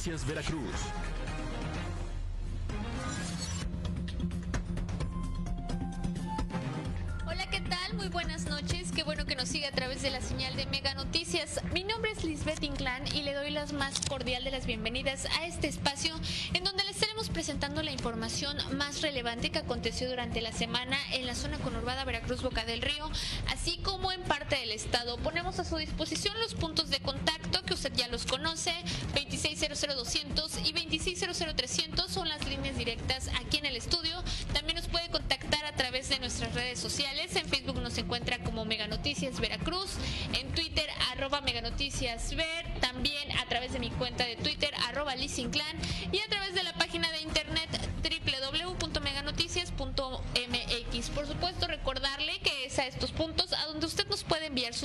Noticias Veracruz. Hola, ¿qué tal? Muy buenas noches. Qué bueno que nos sigue a través de la señal de Mega Noticias. Mi nombre es Lisbeth Inclán y le doy las más cordial de las bienvenidas a este espacio en donde le estaremos presentando la información más relevante que aconteció durante la semana en la zona conurbada Veracruz Boca del Río, así como en parte del estado. Ponemos a su disposición los puntos de contacto que usted ya los conoce, 2600-200 y 2600-300 son las líneas directas aquí en el estudio. También nos puede contactar a través de nuestras redes sociales. En Facebook nos encuentra como Mega Noticias Veracruz, en Twitter arroba Mega Noticias Ver, también a través de mi cuenta de Twitter arroba Lisinclan y a través de la página de internet www.meganoticias.mx. Por supuesto,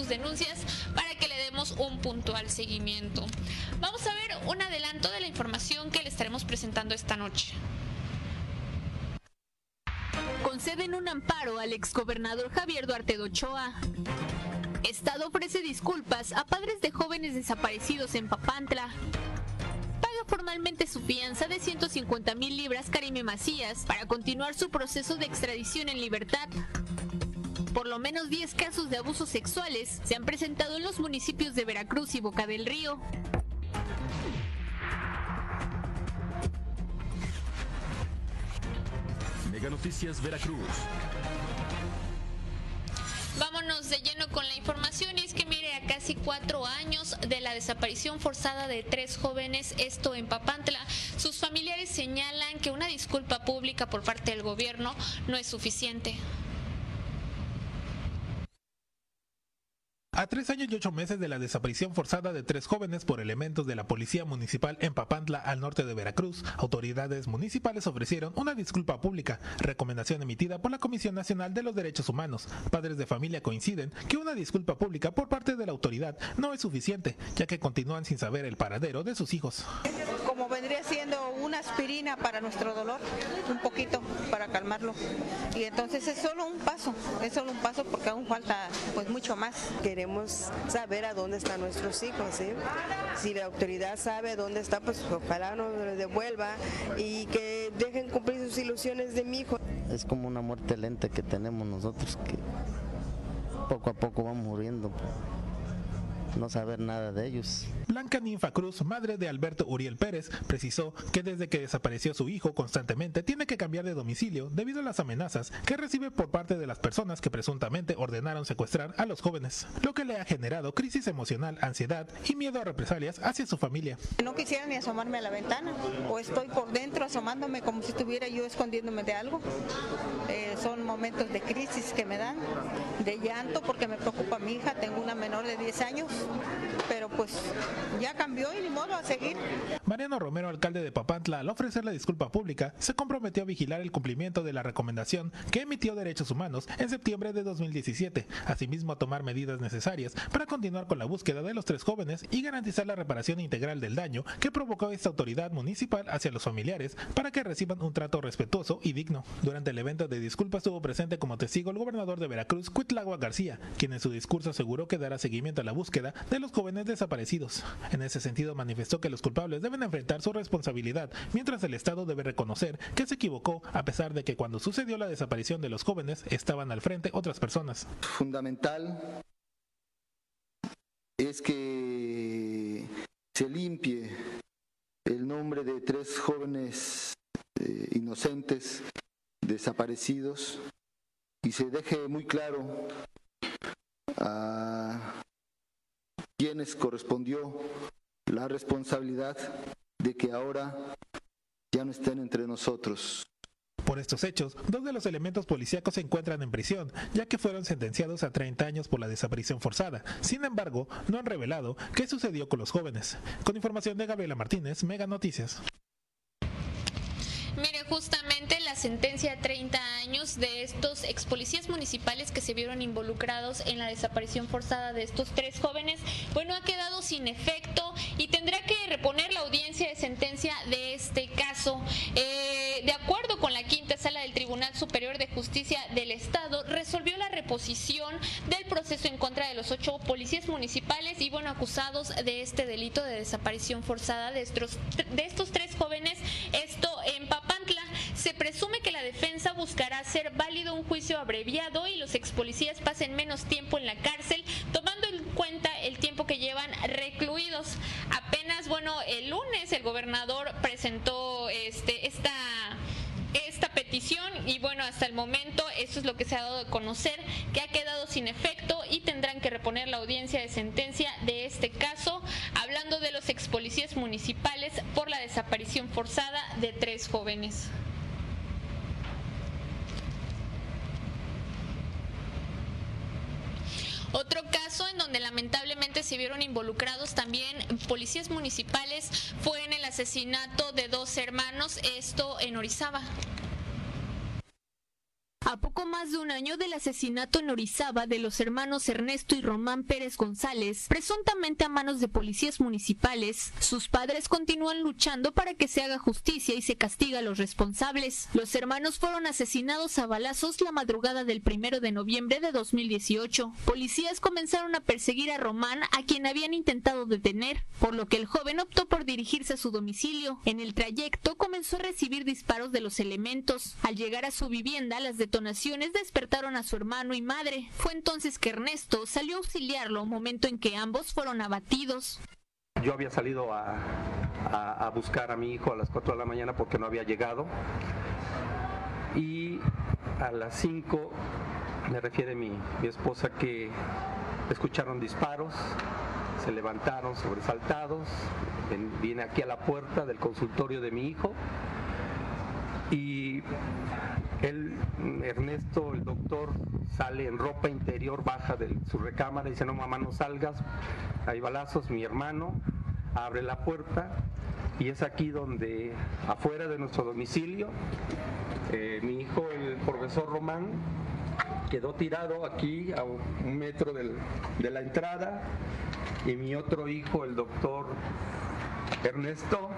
denuncias para que le demos un puntual seguimiento. Vamos a ver un adelanto de la información que le estaremos presentando esta noche. Conceden un amparo al exgobernador Javier Duarte de Ochoa. Estado ofrece disculpas a padres de jóvenes desaparecidos en Papantla. Paga formalmente su fianza de 150 mil libras Karime Macías para continuar su proceso de extradición en libertad. Por lo menos 10 casos de abusos sexuales se han presentado en los municipios de Veracruz y Boca del Río. Mega Noticias Veracruz. Vámonos de lleno con la información y es que mire a casi cuatro años de la desaparición forzada de tres jóvenes, esto en Papantla, sus familiares señalan que una disculpa pública por parte del gobierno no es suficiente. A tres años y ocho meses de la desaparición forzada de tres jóvenes por elementos de la Policía Municipal en Papantla, al norte de Veracruz, autoridades municipales ofrecieron una disculpa pública, recomendación emitida por la Comisión Nacional de los Derechos Humanos. Padres de familia coinciden que una disculpa pública por parte de la autoridad no es suficiente, ya que continúan sin saber el paradero de sus hijos. Como vendría siendo una aspirina para nuestro dolor, un poquito para calmarlo. Y entonces es solo un paso, es solo un paso porque aún falta pues mucho más. Queremos saber a dónde están nuestros hijos. Si la autoridad sabe dónde está, pues ojalá nos los devuelva y que dejen cumplir sus ilusiones de mi hijo. Es como una muerte lenta que tenemos nosotros que poco a poco vamos muriendo. No saber nada de ellos. Blanca Ninfa Cruz, madre de Alberto Uriel Pérez, precisó que desde que desapareció su hijo constantemente tiene que cambiar de domicilio debido a las amenazas que recibe por parte de las personas que presuntamente ordenaron secuestrar a los jóvenes, lo que le ha generado crisis emocional, ansiedad y miedo a represalias hacia su familia. No quisiera ni asomarme a la ventana o estoy por dentro asomándome como si estuviera yo escondiéndome de algo. Eh, son momentos de crisis que me dan, de llanto porque me preocupa mi hija, tengo una menor de 10 años, pero pues ya cambió y ni modo a seguir. Mariano Romero, alcalde de Papantla, al ofrecer la disculpa pública, se comprometió a vigilar el cumplimiento de la recomendación que emitió Derechos Humanos en septiembre de 2017, asimismo a tomar medidas necesarias para continuar con la búsqueda de los tres jóvenes y garantizar la reparación integral del daño que provocó esta autoridad municipal hacia los familiares para que reciban un trato respetuoso y digno. Durante el evento de disculpas estuvo presente como testigo el gobernador de Veracruz, Cuitlagua García, quien en su discurso aseguró que dará seguimiento a la búsqueda de los jóvenes desaparecidos. En ese sentido manifestó que los culpables deben enfrentar su responsabilidad, mientras el Estado debe reconocer que se equivocó a pesar de que cuando sucedió la desaparición de los jóvenes estaban al frente otras personas. Fundamental es que se limpie el nombre de tres jóvenes eh, inocentes desaparecidos y se deje muy claro a quienes correspondió la responsabilidad de que ahora ya no estén entre nosotros. Por estos hechos, dos de los elementos policíacos se encuentran en prisión, ya que fueron sentenciados a 30 años por la desaparición forzada. Sin embargo, no han revelado qué sucedió con los jóvenes. Con información de Gabriela Martínez, Mega Noticias. Mire, justamente la sentencia de 30 años de estos ex policías municipales que se vieron involucrados en la desaparición forzada de estos tres jóvenes, bueno, ha quedado sin efecto y tendrá que reponer la audiencia de sentencia de este caso. Eh, de acuerdo con la quinta sala del Tribunal Superior de Justicia del Estado, resolvió la reposición del proceso en contra de los ocho policías municipales y, bueno, acusados de este delito de desaparición forzada de estos, de estos tres jóvenes, esto en Papantla. Se presume que la defensa buscará hacer válido un juicio abreviado y los ex policías pasen menos tiempo en la cárcel, tomando en cuenta el tiempo que llevan recluidos. Apenas, bueno, el lunes el gobernador presentó este esta esta petición y bueno, hasta el momento eso es lo que se ha dado a conocer, que ha quedado sin efecto y tendrán que reponer la audiencia de sentencia de este caso, hablando de los ex policías municipales por la desaparición forzada de tres jóvenes. Otro caso en donde lamentablemente se vieron involucrados también policías municipales fue en el asesinato de dos hermanos, esto en Orizaba. Poco más de un año del asesinato en Orizaba de los hermanos Ernesto y Román Pérez González, presuntamente a manos de policías municipales, sus padres continúan luchando para que se haga justicia y se castiga a los responsables. Los hermanos fueron asesinados a balazos la madrugada del primero de noviembre de 2018. Policías comenzaron a perseguir a Román, a quien habían intentado detener, por lo que el joven optó por dirigirse a su domicilio. En el trayecto comenzó a recibir disparos de los elementos. Al llegar a su vivienda, las detonaciones despertaron a su hermano y madre. Fue entonces que Ernesto salió a auxiliarlo, momento en que ambos fueron abatidos. Yo había salido a, buscar a mi hijo a las 4 de la mañana porque no había llegado. Y a las 5 me refiere mi, mi esposa que escucharon disparos, se levantaron sobresaltados, viene aquí a la puerta del consultorio de mi hijo y él, Ernesto, el doctor, sale en ropa interior, baja de su recámara y dice, no mamá, no salgas, hay balazos, mi hermano, abre la puerta y es aquí donde, afuera de nuestro domicilio, eh, mi hijo, el profesor Román, quedó tirado aquí a un metro de la entrada y mi otro hijo, el doctor Ernesto,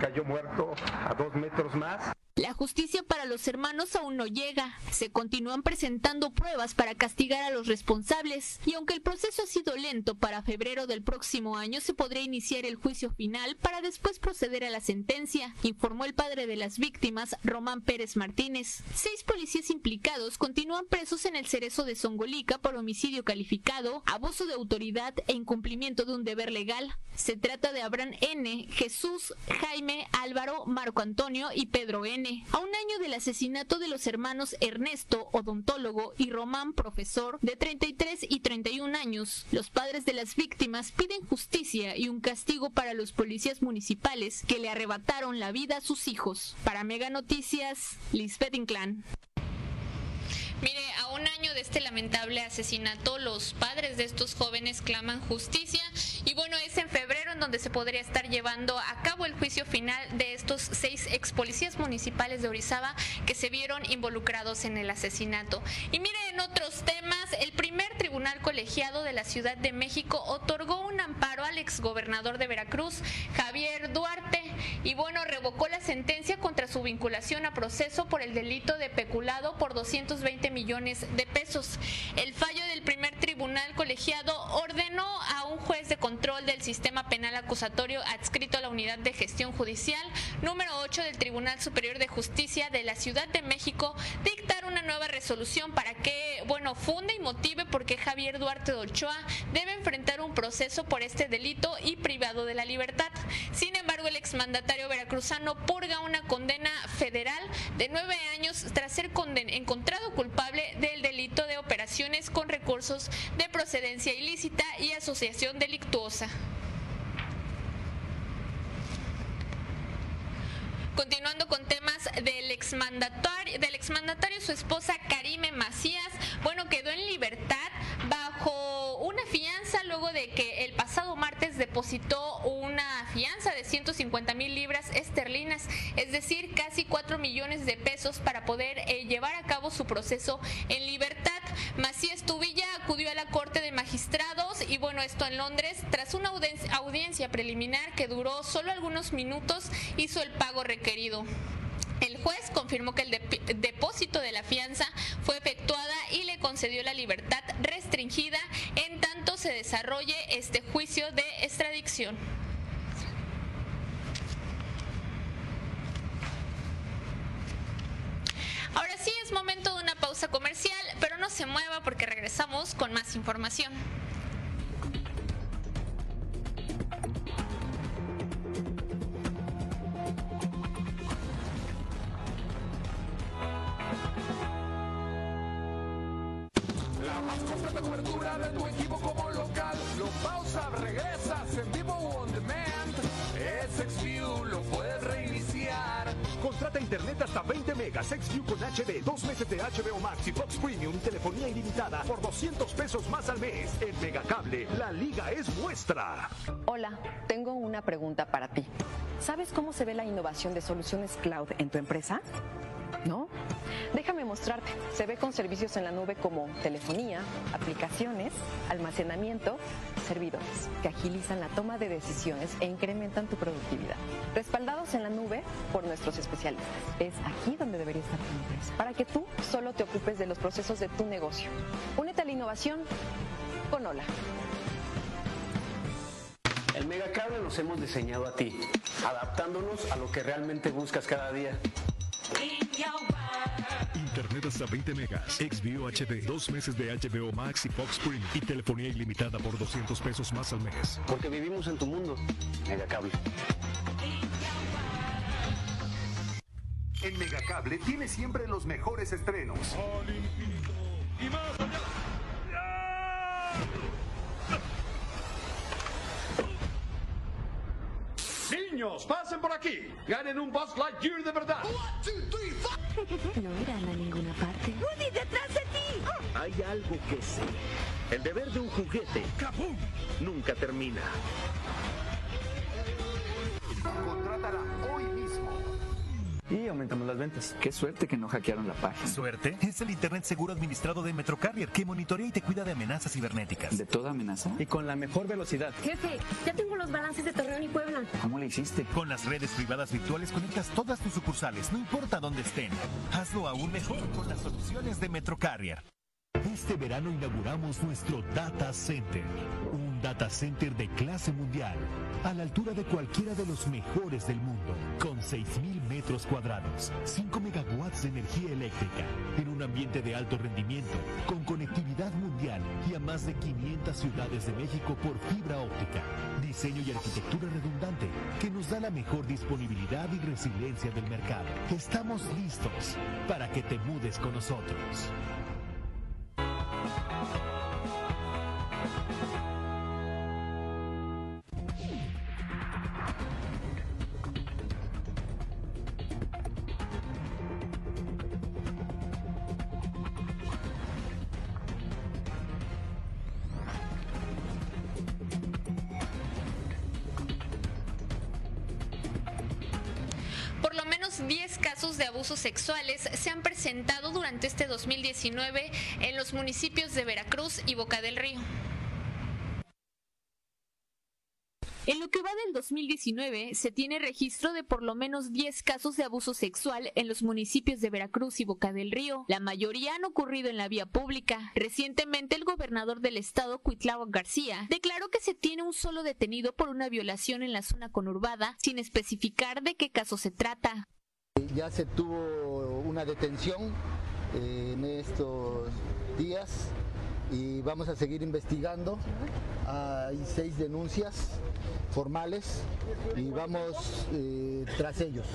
cayó muerto a dos metros más. La justicia para los hermanos aún no llega. Se continúan presentando pruebas para castigar a los responsables y aunque el proceso ha sido lento, para febrero del próximo año se podría iniciar el juicio final para después proceder a la sentencia, informó el padre de las víctimas, Román Pérez Martínez. Seis policías implicados continúan presos en el cerezo de Songolica por homicidio calificado, abuso de autoridad e incumplimiento de un deber legal. Se trata de Abraham N., Jesús, Jaime, Álvaro, Marco Antonio y Pedro N. A un año del asesinato de los hermanos Ernesto, odontólogo, y Román, profesor, de 33 y 31 años, los padres de las víctimas piden justicia y un castigo para los policías municipales que le arrebataron la vida a sus hijos. Para Mega Noticias, Lisbeth Inclán. Mire, a un año de este lamentable asesinato, los padres de estos jóvenes claman justicia y bueno, es en febrero en donde se podría estar llevando a cabo el juicio final de estos seis ex policías municipales de Orizaba que se vieron involucrados en el asesinato. Y mire, en otros temas, el primer tribunal colegiado de la Ciudad de México otorgó un amparo al exgobernador de Veracruz, Javier Duarte, y bueno, revocó la sentencia contra su vinculación a proceso por el delito de peculado por 220 millones de pesos. El fallo del primer tribunal colegiado ordenó a un juez de control del sistema penal acusatorio adscrito a la unidad de gestión judicial número 8 del Tribunal Superior de Justicia de la Ciudad de México dictar una nueva resolución para que, bueno, funde y motive por qué Javier Duarte de debe enfrentar un proceso por este delito y privado de la libertad. Sin embargo, el exmandatario veracruzano purga una condena federal de nueve años tras ser encontrado culpable del delito de operaciones con recursos de procedencia ilícita y asociación delictuosa. Continuando con temas del ex exmandatario, del exmandatario su esposa Karime Macías, bueno, quedó en libertad bajo una fianza luego de que el pasado martes depositó una fianza de 150 mil libras esterlinas, es decir, casi 4 millones de pesos para poder eh, llevar a cabo su proceso en libertad. Macías Tubilla acudió a la Corte de Magistrados y bueno, esto en Londres, tras una audiencia preliminar que duró solo algunos minutos, hizo el pago requerido. El juez confirmó que el depósito de la fianza fue efectuada y le concedió la libertad restringida en tanto se desarrolle este juicio de extradición. Ahora sí es momento de una pausa comercial, se mueva porque regresamos con más información. La más completa cobertura de tu equipo como local. Lo pausa, regresas en vivo on demand. Es XView, lo puedes reiniciar. Contrata internet hasta 20 megas, XView con HD, dos meses de HBO Max y por 200 pesos más al mes. En Megacable, la liga es nuestra. Hola, tengo una pregunta para ti. ¿Sabes cómo se ve la innovación de soluciones cloud en tu empresa? ¿No? Déjame mostrarte. Se ve con servicios en la nube como telefonía, aplicaciones, almacenamiento, servidores, que agilizan la toma de decisiones e incrementan tu productividad. Respaldados en la nube por nuestros especialistas. Es aquí donde debería estar tu empresa, para que tú solo te ocupes de los procesos de tu negocio. Únete a la innovación con Hola. El Megacable los hemos diseñado a ti, adaptándonos a lo que realmente buscas cada día. Internet hasta 20 megas, XView HD, dos meses de HBO Max y Fox Premium y telefonía ilimitada por 200 pesos más al mes. Porque vivimos en tu mundo, Megacable. En Megacable tienes siempre los mejores estrenos. Y más Niños, pasen por aquí. Ganen un Buzz Lightyear de verdad. No irán a ninguna parte. ¡Woody, detrás de ti! Hay algo que sé. El deber de un juguete nunca termina. Contrátala hoy mismo. Y aumentamos las ventas. Qué suerte que no hackearon la página. ¿Suerte? Es el Internet seguro administrado de Metrocarrier que monitorea y te cuida de amenazas cibernéticas. ¿De toda amenaza? Y con la mejor velocidad. Jefe, ya tengo los balances de Torreón y Puebla. ¿Cómo le hiciste? Con las redes privadas virtuales conectas todas tus sucursales, no importa dónde estén. Hazlo aún mejor con las soluciones de Metrocarrier. Este verano inauguramos nuestro Data Center, un data center de clase mundial, a la altura de cualquiera de los mejores del mundo, con 6.000 metros cuadrados, 5 megawatts de energía eléctrica, en un ambiente de alto rendimiento, con conectividad mundial y a más de 500 ciudades de México por fibra óptica, diseño y arquitectura redundante, que nos da la mejor disponibilidad y resiliencia del mercado. Estamos listos para que te mudes con nosotros. Menos 10 casos de abusos sexuales se han presentado durante este 2019 en los municipios de Veracruz y Boca del Río. En lo que va del 2019, se tiene registro de por lo menos 10 casos de abuso sexual en los municipios de Veracruz y Boca del Río. La mayoría han ocurrido en la vía pública. Recientemente, el gobernador del estado, Cuitlao García, declaró que se tiene un solo detenido por una violación en la zona conurbada, sin especificar de qué caso se trata. Ya se tuvo una detención eh, en estos días y vamos a seguir investigando. Hay seis denuncias formales y vamos eh, tras ellos.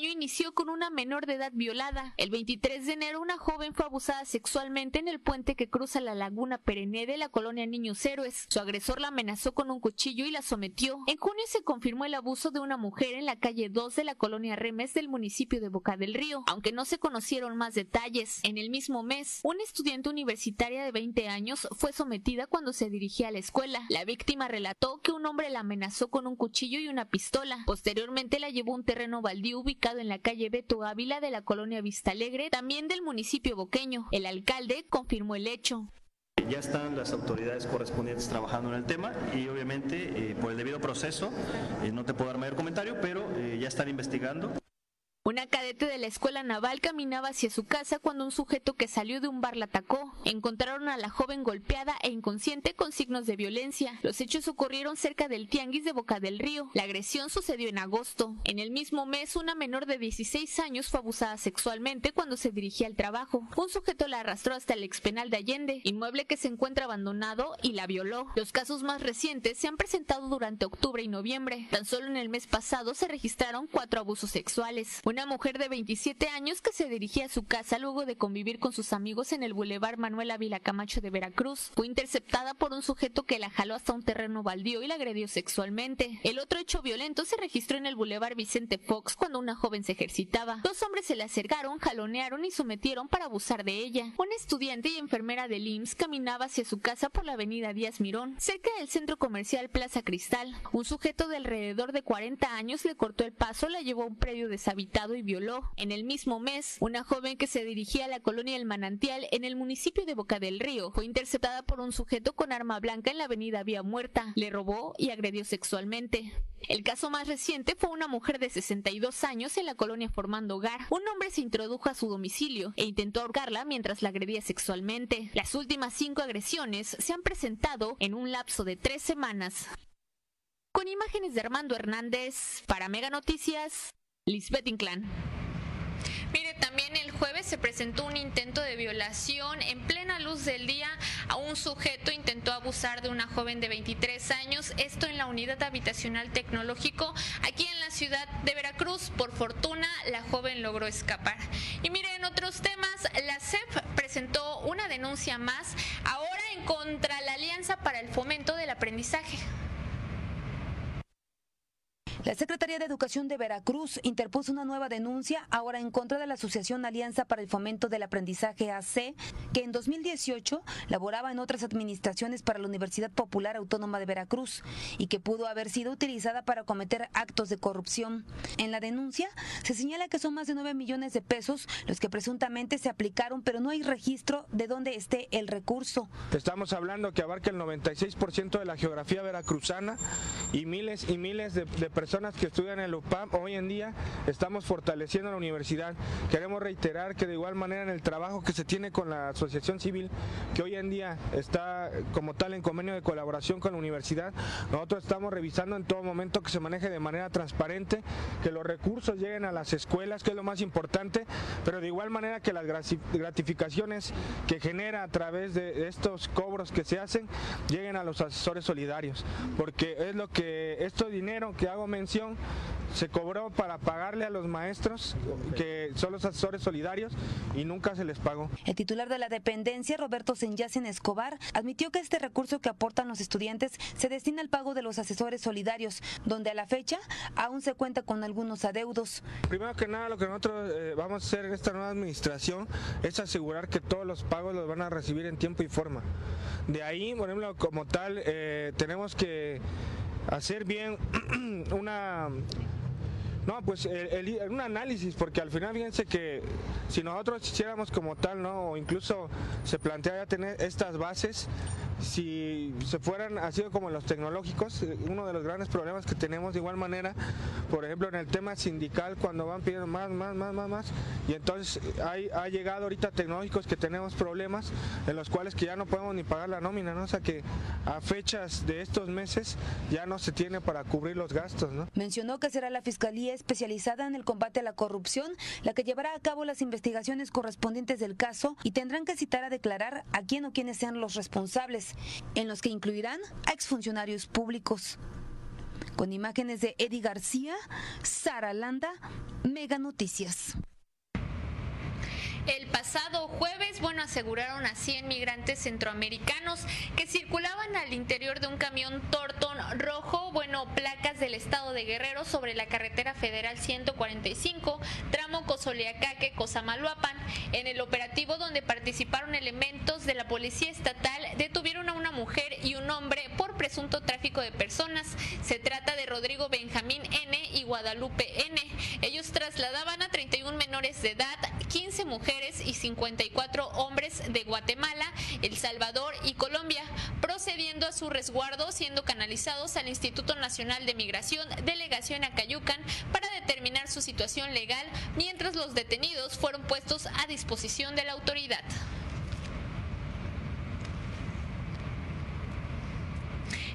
Año inició con una menor de edad violada. El 23 de enero una joven fue abusada sexualmente en el puente que cruza la laguna Perené de la colonia Niños Héroes. Su agresor la amenazó con un cuchillo y la sometió. En junio se confirmó el abuso de una mujer en la calle 2 de la colonia Remes del municipio de Boca del Río, aunque no se conocieron más detalles. En el mismo mes, una estudiante universitaria de 20 años fue sometida cuando se dirigía a la escuela. La víctima relató que un hombre la amenazó con un cuchillo y una pistola. Posteriormente la llevó a un terreno baldío ubicado en la calle Beto Ávila de la colonia Vista Alegre, también del municipio boqueño. El alcalde confirmó el hecho. Ya están las autoridades correspondientes trabajando en el tema y obviamente eh, por el debido proceso eh, no te puedo dar mayor comentario, pero eh, ya están investigando. Una cadete de la escuela naval caminaba hacia su casa cuando un sujeto que salió de un bar la atacó. Encontraron a la joven golpeada e inconsciente con signos de violencia. Los hechos ocurrieron cerca del Tianguis de Boca del Río. La agresión sucedió en agosto. En el mismo mes, una menor de 16 años fue abusada sexualmente cuando se dirigía al trabajo. Un sujeto la arrastró hasta el expenal de Allende, inmueble que se encuentra abandonado, y la violó. Los casos más recientes se han presentado durante octubre y noviembre. Tan solo en el mes pasado se registraron cuatro abusos sexuales. Una mujer de 27 años que se dirigía a su casa luego de convivir con sus amigos en el Boulevard Manuel Ávila Camacho de Veracruz fue interceptada por un sujeto que la jaló hasta un terreno baldío y la agredió sexualmente. El otro hecho violento se registró en el Boulevard Vicente Fox cuando una joven se ejercitaba. Dos hombres se le acercaron, jalonearon y sometieron para abusar de ella. Una estudiante y enfermera del IMSS caminaba hacia su casa por la avenida Díaz Mirón, cerca del centro comercial Plaza Cristal. Un sujeto de alrededor de 40 años le cortó el paso, la llevó a un predio deshabitado y violó. En el mismo mes, una joven que se dirigía a la colonia El Manantial en el municipio de Boca del Río fue interceptada por un sujeto con arma blanca en la avenida Vía Muerta. Le robó y agredió sexualmente. El caso más reciente fue una mujer de 62 años en la colonia Formando Hogar. Un hombre se introdujo a su domicilio e intentó ahorcarla mientras la agredía sexualmente. Las últimas cinco agresiones se han presentado en un lapso de tres semanas. Con imágenes de Armando Hernández, para Mega Noticias, Lisbeth Inclán. Mire, también el jueves se presentó un intento de violación en plena luz del día. A un sujeto intentó abusar de una joven de 23 años, esto en la unidad habitacional tecnológico aquí en la ciudad de Veracruz. Por fortuna, la joven logró escapar. Y mire, en otros temas, la CEP presentó una denuncia más, ahora en contra la Alianza para el Fomento del Aprendizaje. La Secretaría de Educación de Veracruz interpuso una nueva denuncia ahora en contra de la Asociación Alianza para el Fomento del Aprendizaje AC, que en 2018 laboraba en otras administraciones para la Universidad Popular Autónoma de Veracruz y que pudo haber sido utilizada para cometer actos de corrupción. En la denuncia se señala que son más de 9 millones de pesos los que presuntamente se aplicaron, pero no hay registro de dónde esté el recurso. Estamos hablando que abarca el 96% de la geografía veracruzana y miles y miles de, de personas que estudian en el UPAM, hoy en día estamos fortaleciendo la universidad. Queremos reiterar que de igual manera en el trabajo que se tiene con la asociación civil, que hoy en día está como tal en convenio de colaboración con la universidad, nosotros estamos revisando en todo momento que se maneje de manera transparente, que los recursos lleguen a las escuelas, que es lo más importante, pero de igual manera que las gratificaciones que genera a través de estos cobros que se hacen lleguen a los asesores solidarios, porque es lo que, esto dinero que hago se cobró para pagarle a los maestros, que son los asesores solidarios, y nunca se les pagó. El titular de la dependencia, Roberto Senyacen Escobar, admitió que este recurso que aportan los estudiantes se destina al pago de los asesores solidarios, donde a la fecha aún se cuenta con algunos adeudos. Primero que nada, lo que nosotros eh, vamos a hacer en esta nueva administración es asegurar que todos los pagos los van a recibir en tiempo y forma. De ahí, por ejemplo, como tal, eh, tenemos que hacer bien una no, pues un análisis, porque al final fíjense que si nosotros hiciéramos como tal, ¿no? O incluso se plantea ya tener estas bases, si se fueran así como los tecnológicos, eh, uno de los grandes problemas que tenemos de igual manera, por ejemplo en el tema sindical, cuando van pidiendo más, más, más, más, más, y entonces hay, ha llegado ahorita tecnológicos que tenemos problemas en los cuales que ya no podemos ni pagar la nómina, ¿no? O sea que a fechas de estos meses ya no se tiene para cubrir los gastos, ¿no? Mencionó que será la Fiscalía especializada en el combate a la corrupción la que llevará a cabo las investigaciones correspondientes del caso y tendrán que citar a declarar a quién o quiénes sean los responsables, en los que incluirán a exfuncionarios públicos. Con imágenes de Eddie García, Sara Landa, Mega Noticias. El pasado jueves, bueno, aseguraron a 100 migrantes centroamericanos que circulaban al interior de un camión Torton rojo, bueno, placas del estado de Guerrero sobre la carretera federal 145, tramo Cozoleacaque, Cozamaluapan. En el operativo donde participaron elementos de la policía estatal, detuvieron a una mujer y un hombre por presunto tráfico de personas. Se trata de Rodrigo Benjamín N y Guadalupe N. Ellos trasladaban a 31 menores de edad, 15 mujeres y 54 hombres de Guatemala, El Salvador y Colombia, procediendo a su resguardo, siendo canalizados al Instituto Nacional de Migración, delegación a Cayucan, para determinar su situación legal, mientras los detenidos fueron puestos a disposición de la autoridad.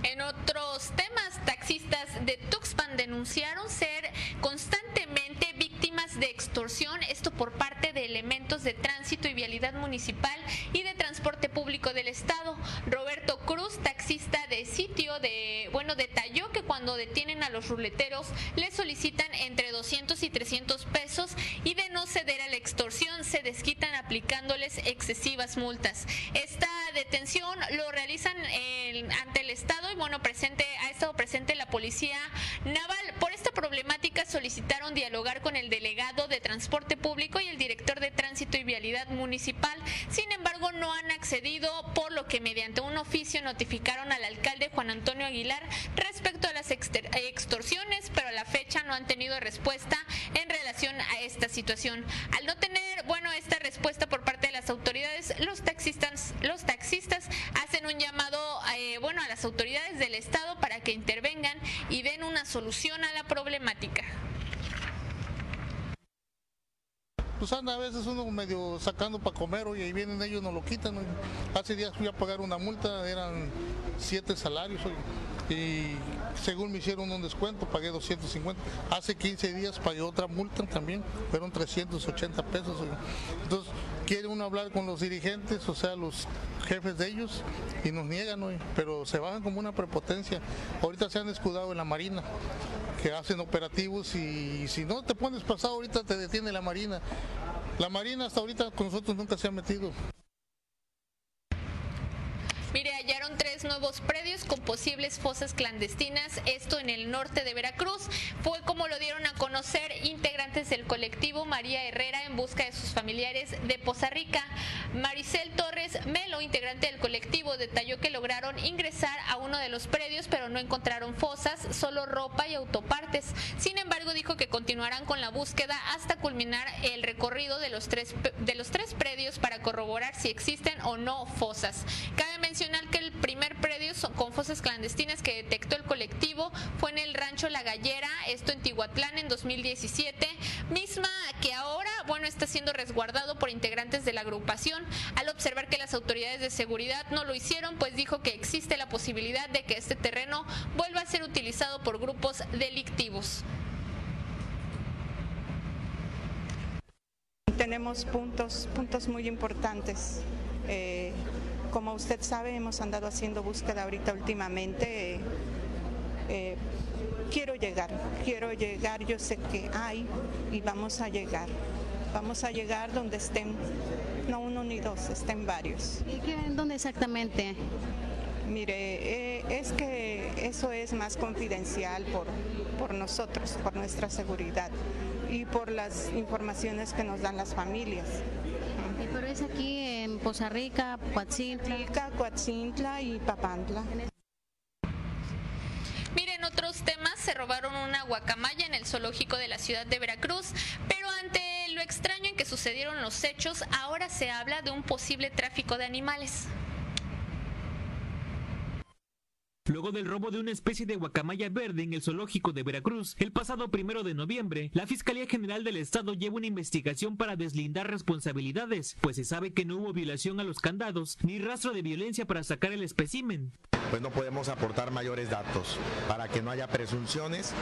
En otros temas, taxistas de Tuxpan denunciaron ser constantemente de extorsión, esto por parte de elementos de tránsito y vialidad municipal y de transporte público del estado. Roberto Cruz, taxista de sitio de, bueno, detalló que cuando detienen a los ruleteros les solicitan entre 200 y 300 pesos y de no ceder a la extorsión se desquitan aplicándoles excesivas multas. Esta detención lo realizan ante el estado bueno, presente, ha estado presente la policía naval. Por esta problemática solicitaron dialogar con el delegado de transporte público y el director de tránsito y vialidad municipal. Sin embargo, no han accedido, por lo que mediante un oficio notificaron al alcalde Juan Antonio Aguilar respecto a las extorsiones, pero a la fecha no han tenido respuesta en relación a esta situación. Al no tener, bueno, esta respuesta por parte de las autoridades, los taxistas, los taxistas hacen un llamado, eh, bueno, a las autoridades del Estado para que intervengan y den una solución a la problemática. Pues anda a veces uno medio sacando para comer, oye, y vienen ellos, nos lo quitan. Hace días fui a pagar una multa, eran siete salarios, y según me hicieron un descuento, pagué 250. Hace 15 días pagué otra multa también, fueron 380 pesos. Quiere uno hablar con los dirigentes, o sea, los jefes de ellos, y nos niegan, hoy, pero se bajan como una prepotencia. Ahorita se han escudado en la Marina, que hacen operativos y si no te pones pasado, ahorita te detiene la Marina. La Marina hasta ahorita con nosotros nunca se ha metido. Mire, hallaron tres nuevos predios con posibles fosas clandestinas, esto en el norte de Veracruz. Fue como lo dieron a conocer integrantes del colectivo María Herrera en busca de sus familiares de Poza Rica. Maricel Torres Melo, integrante del colectivo, detalló que lograron ingresar a uno de los predios, pero no encontraron fosas, solo ropa y autopartes. Sin embargo, dijo que continuarán con la búsqueda hasta culminar el recorrido de los tres, de los tres predios para corroborar si existen o no fosas. Cabe mencionar que el primer predio con fosas clandestinas que detectó el colectivo fue en el rancho La Gallera, esto en Tihuatlán en 2017, misma que ahora, bueno, está siendo resguardado por integrantes de la agrupación. Al observar que las autoridades de seguridad no lo hicieron, pues dijo que existe la posibilidad de que este terreno vuelva a ser utilizado por grupos delictivos. Tenemos puntos, puntos muy importantes. Eh, como usted sabe, hemos andado haciendo búsqueda ahorita últimamente. Eh, quiero llegar, quiero llegar, yo sé que hay y vamos a llegar. Vamos a llegar donde estén, no uno ni dos, estén varios. ¿Y qué, dónde exactamente? Mire, eh, es que eso es más confidencial por, por nosotros, por nuestra seguridad y por las informaciones que nos dan las familias. Pero es aquí en Poza Rica, Coatzintla. Coatzintla y Papantla. Miren, otros temas, se robaron una guacamaya en el zoológico de la ciudad de Veracruz, pero ante lo extraño en que sucedieron los hechos, ahora se habla de un posible tráfico de animales. Luego del robo de una especie de guacamaya verde en el zoológico de Veracruz, el pasado primero de noviembre, la Fiscalía General del Estado lleva una investigación para deslindar responsabilidades, pues se sabe que no hubo violación a los candados ni rastro de violencia para sacar el espécimen. pues no podemos aportar mayores datos para que no haya presunciones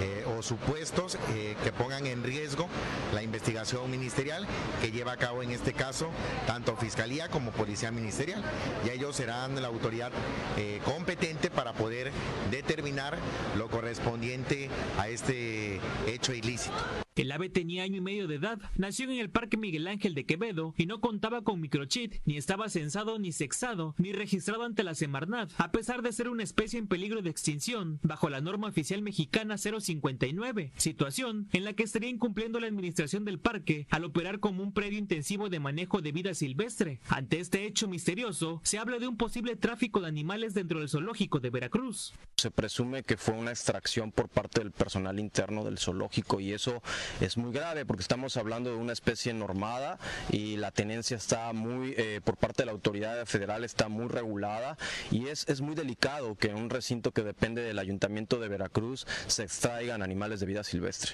eh, o supuestos eh, que pongan en riesgo la investigación ministerial que lleva a cabo en este caso tanto Fiscalía como Policía Ministerial. Y ellos serán la autoridad eh, competente para poder determinar lo correspondiente a este hecho ilícito. El ave tenía año y medio de edad, nació en el Parque Miguel Ángel de Quevedo y no contaba con microchip, ni estaba censado ni sexado, ni registrado ante la Semarnat, a pesar de ser una especie en peligro de extinción, bajo la norma oficial mexicana 059, situación en la que estaría incumpliendo la administración del parque al operar como un predio intensivo de manejo de vida silvestre. Ante este hecho misterioso, se habla de un posible tráfico de animales dentro del zoológico de Veracruz. Se presume que fue una extracción por parte del personal interno del zoológico y eso es muy grave porque estamos hablando de una especie normada y la tenencia está muy, eh, por parte de la autoridad federal está muy regulada y es, es muy delicado que en un recinto que depende del ayuntamiento de Veracruz se extraigan animales de vida silvestre.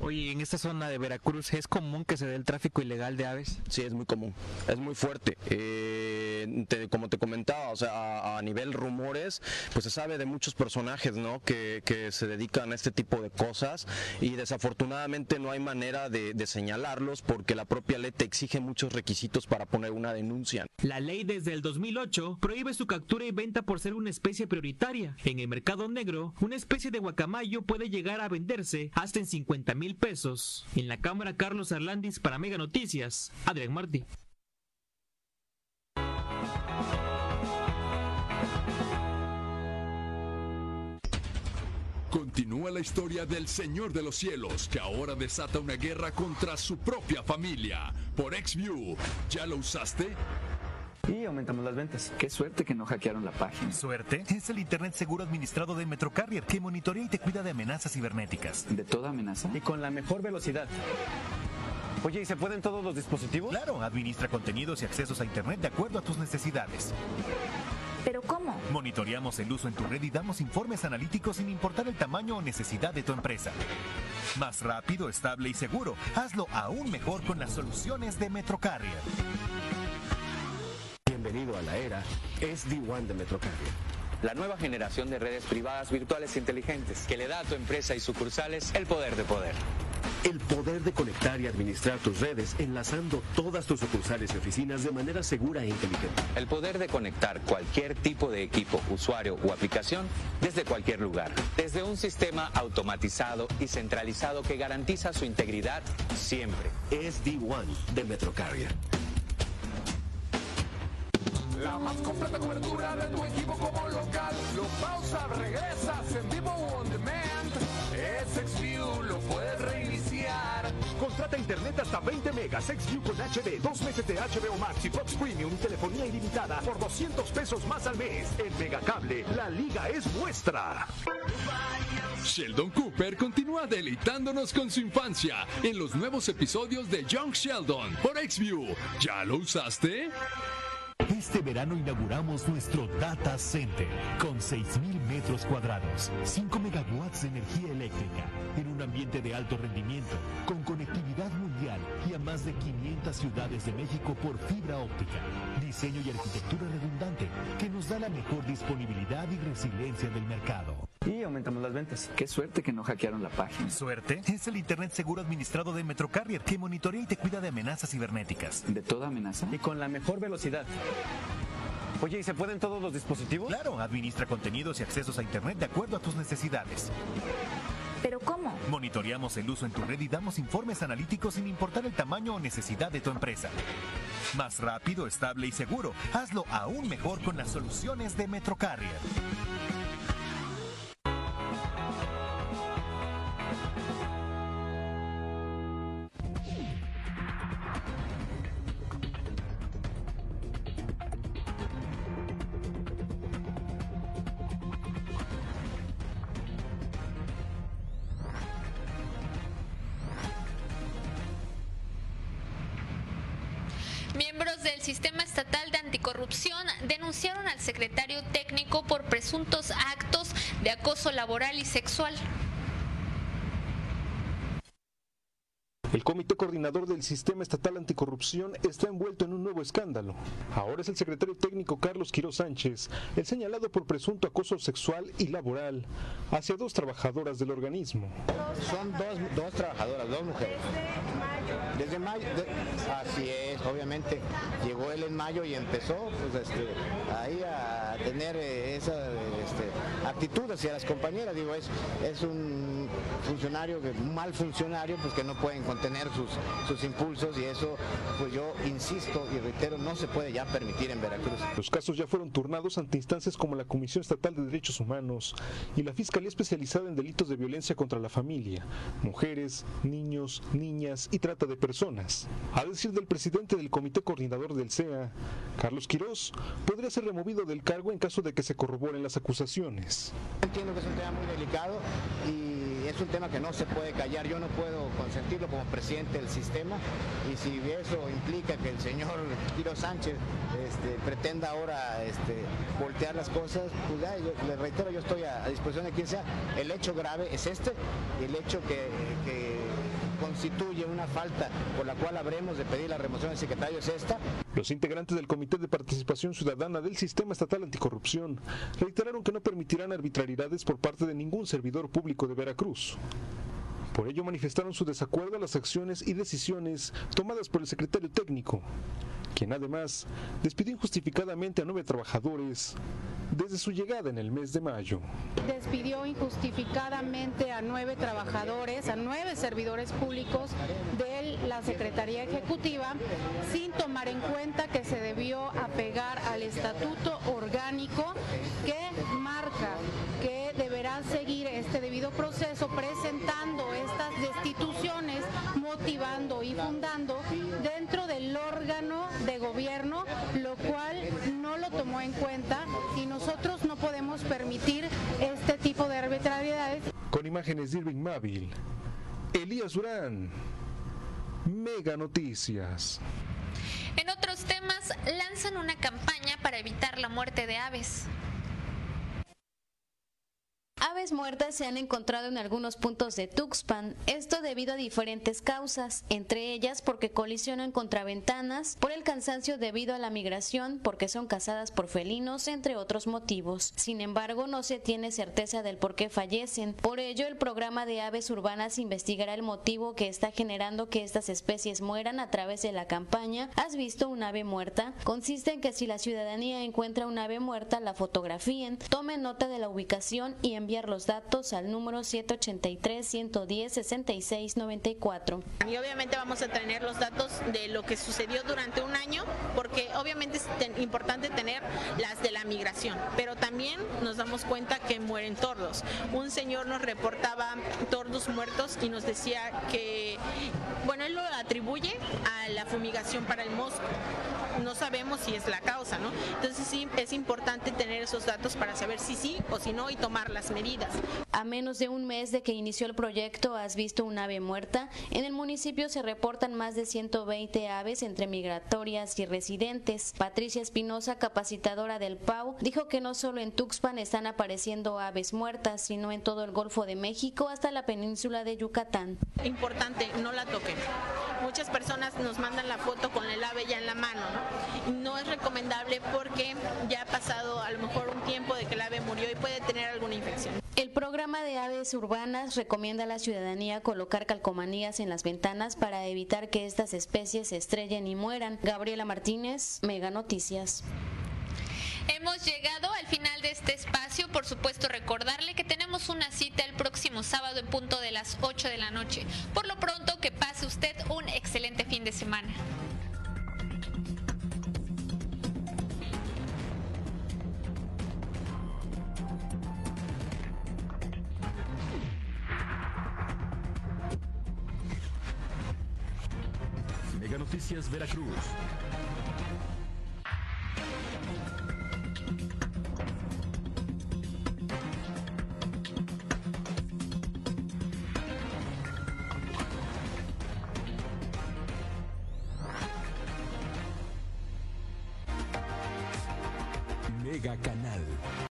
Oye, en esta zona de Veracruz es común que se dé el tráfico ilegal de aves. Sí, es muy común, es muy fuerte. Eh, como te comentaba, o sea, a, nivel rumores, pues se sabe de muchos personajes, ¿no? Que, que se dedican a este tipo de cosas y desafortunadamente no hay manera de, de señalarlos porque la propia ley te exige muchos requisitos para poner una denuncia. La ley desde el 2008 prohíbe su captura y venta por ser una especie prioritaria. En el mercado negro, una especie de guacamayo puede llegar a venderse hasta en 50 mil pesos. En la Cámara Carlos Arlandis para Mega Noticias, Adrián Martí. Continúa la historia del Señor de los Cielos, que ahora desata una guerra contra su propia familia. Por XView, ¿ya lo usaste? Y aumentamos las ventas. Qué suerte que no hackearon la página. ¿Suerte? Es el Internet seguro administrado de Metrocarrier que monitorea y te cuida de amenazas cibernéticas. ¿De toda amenaza? Y con la mejor velocidad. Oye, ¿y se pueden todos los dispositivos? Claro, administra contenidos y accesos a Internet de acuerdo a tus necesidades. ¿Pero cómo? Monitoreamos el uso en tu red y damos informes analíticos sin importar el tamaño o necesidad de tu empresa. Más rápido, estable y seguro. Hazlo aún mejor con las soluciones de Metrocarrier. Bienvenido a la era SD1 de Metrocarrier. La nueva generación de redes privadas virtuales inteligentes que le da a tu empresa y sucursales el poder de poder. El poder de conectar y administrar tus redes enlazando todas tus sucursales y oficinas de manera segura e inteligente. El poder de conectar cualquier tipo de equipo, usuario o aplicación desde cualquier lugar. Desde un sistema automatizado y centralizado que garantiza su integridad siempre. SD1 de Metrocarrier. La más completa cobertura de tu equipo como local. Lo pausa, regresas en vivo Contrata internet hasta 20 megas, XView con HD, dos meses de HBO Max y Fox Premium telefonía ilimitada por 200 pesos más al mes. En Megacable, la liga es nuestra. Sheldon Cooper continúa deleitándonos con su infancia en los nuevos episodios de Young Sheldon por XView. ¿Ya lo usaste? Este verano inauguramos nuestro Data Center con 6.000 metros cuadrados, 5 megawatts de energía eléctrica, en un ambiente de alto rendimiento, con conectividad mundial y a más de 500 ciudades de México por fibra óptica. Diseño y arquitectura redundante que nos da la mejor disponibilidad y resiliencia del mercado. Y aumentamos las ventas. Qué suerte que no hackearon la página. ¿Suerte? Es el Internet seguro administrado de Metrocarrier que monitorea y te cuida de amenazas cibernéticas. ¿De toda amenaza? Y con la mejor velocidad. Oye, ¿y se pueden todos los dispositivos? Claro, administra contenidos y accesos a Internet de acuerdo a tus necesidades. ¿Pero cómo? Monitoreamos el uso en tu red y damos informes analíticos sin importar el tamaño o necesidad de tu empresa. Más rápido, estable y seguro. Hazlo aún mejor con las soluciones de Metrocarrier. Sistema Estatal de Anticorrupción denunciaron al secretario técnico por presuntos actos de acoso laboral y sexual. El Comité Coordinador del Sistema Estatal Anticorrupción está envuelto en un nuevo escándalo. Ahora es el secretario técnico Carlos Quiroz Sánchez, el señalado por presunto acoso sexual y laboral hacia dos trabajadoras del organismo. Son dos, dos trabajadoras, dos mujeres. Desde mayo, de- así es, obviamente. Llegó él en mayo y empezó pues, este, ahí a tener eh, esa este, actitud hacia las compañeras. Digo, es, es un funcionario, un mal funcionario, pues que no pueden contener sus, sus impulsos y eso, pues yo insisto y reitero, no se puede ya permitir en Veracruz. Los casos ya fueron turnados ante instancias como la Comisión Estatal de Derechos Humanos y la Fiscalía Especializada en Delitos de Violencia contra la Familia, mujeres, niños, niñas y trata de personas. A decir del presidente del Comité Coordinador del CEA, Carlos Quirós, podría ser removido del cargo en caso de que se corroboren las acusaciones. Entiendo que es un tema muy delicado y es un tema que no se puede callar. Yo no puedo consentirlo como presidente del sistema y si eso implica que el señor Tiro Sánchez este, pretenda ahora este, voltear las cosas, pues ya, yo, le reitero, yo estoy a, disposición de quien sea. El hecho grave es este el hecho que constituye una falta por la cual habremos de pedir la remoción del secretario es esta. Los integrantes del Comité de Participación Ciudadana del Sistema Estatal Anticorrupción reiteraron que no permitirán arbitrariedades por parte de ningún servidor público de Veracruz. Por ello manifestaron su desacuerdo a las acciones y decisiones tomadas por el secretario técnico, quien además despidió injustificadamente a nueve trabajadores desde su llegada en el mes de mayo. despidió injustificadamente a nueve trabajadores, a nueve servidores públicos de la Secretaría Ejecutiva, sin tomar en cuenta que se debió apegar al estatuto orgánico que marca que deberá seguir este debido proceso presentando estas destituciones, motivando y fundando dentro del órgano de gobierno, lo cual no lo tomó en cuenta y nosotros no podemos permitir este tipo de arbitrariedades. Con imágenes de Irving Mávil, Elías Durán, Mega Noticias. En otros temas, lanzan una campaña para evitar la muerte de aves. Aves muertas se han encontrado en algunos puntos de Tuxpan, esto debido a diferentes causas, entre ellas porque colisionan contra ventanas, por el cansancio debido a la migración, porque son cazadas por felinos, entre otros motivos. Sin embargo, no se tiene certeza del por qué fallecen. Por ello, el programa de aves urbanas investigará el motivo que está generando que estas especies mueran a través de la campaña ¿Has visto un ave muerta? Consiste en que si la ciudadanía encuentra un ave muerta, la fotografíen, tomen nota de la ubicación y enviar los datos al número 783-110-6694. Y obviamente vamos a tener los datos de lo que sucedió durante un año, porque obviamente es importante tener las de la migración, pero también nos damos cuenta que mueren tordos. Un señor nos reportaba tordos muertos y nos decía que, bueno, él lo atribuye a la fumigación para el mosco. No sabemos si es la causa, ¿no? Entonces sí es importante tener esos datos para saber si sí o si no y tomar las medidas. A menos de un mes de que inició el proyecto Has visto un ave muerta, en el municipio se reportan más de 120 aves entre migratorias y residentes. Patricia Espinosa, capacitadora del PAU, dijo que no solo en Tuxpan están apareciendo aves muertas, sino en todo el Golfo de México hasta la península de Yucatán. Importante, no la toquen. Muchas personas nos mandan la foto con el ave ya en la mano, ¿no? No es recomendable porque ya ha pasado a lo mejor un tiempo de que el ave murió y puede tener alguna infección. El programa de aves urbanas recomienda a la ciudadanía colocar calcomanías en las ventanas para evitar que estas especies se estrellen y mueran. Gabriela Martínez, Mega Noticias. Hemos llegado al final de este espacio. Por supuesto, recordarle que tenemos una cita el próximo sábado en punto de las 8 de la noche. Por lo pronto, que pase usted un excelente fin de semana. Mega Noticias Veracruz.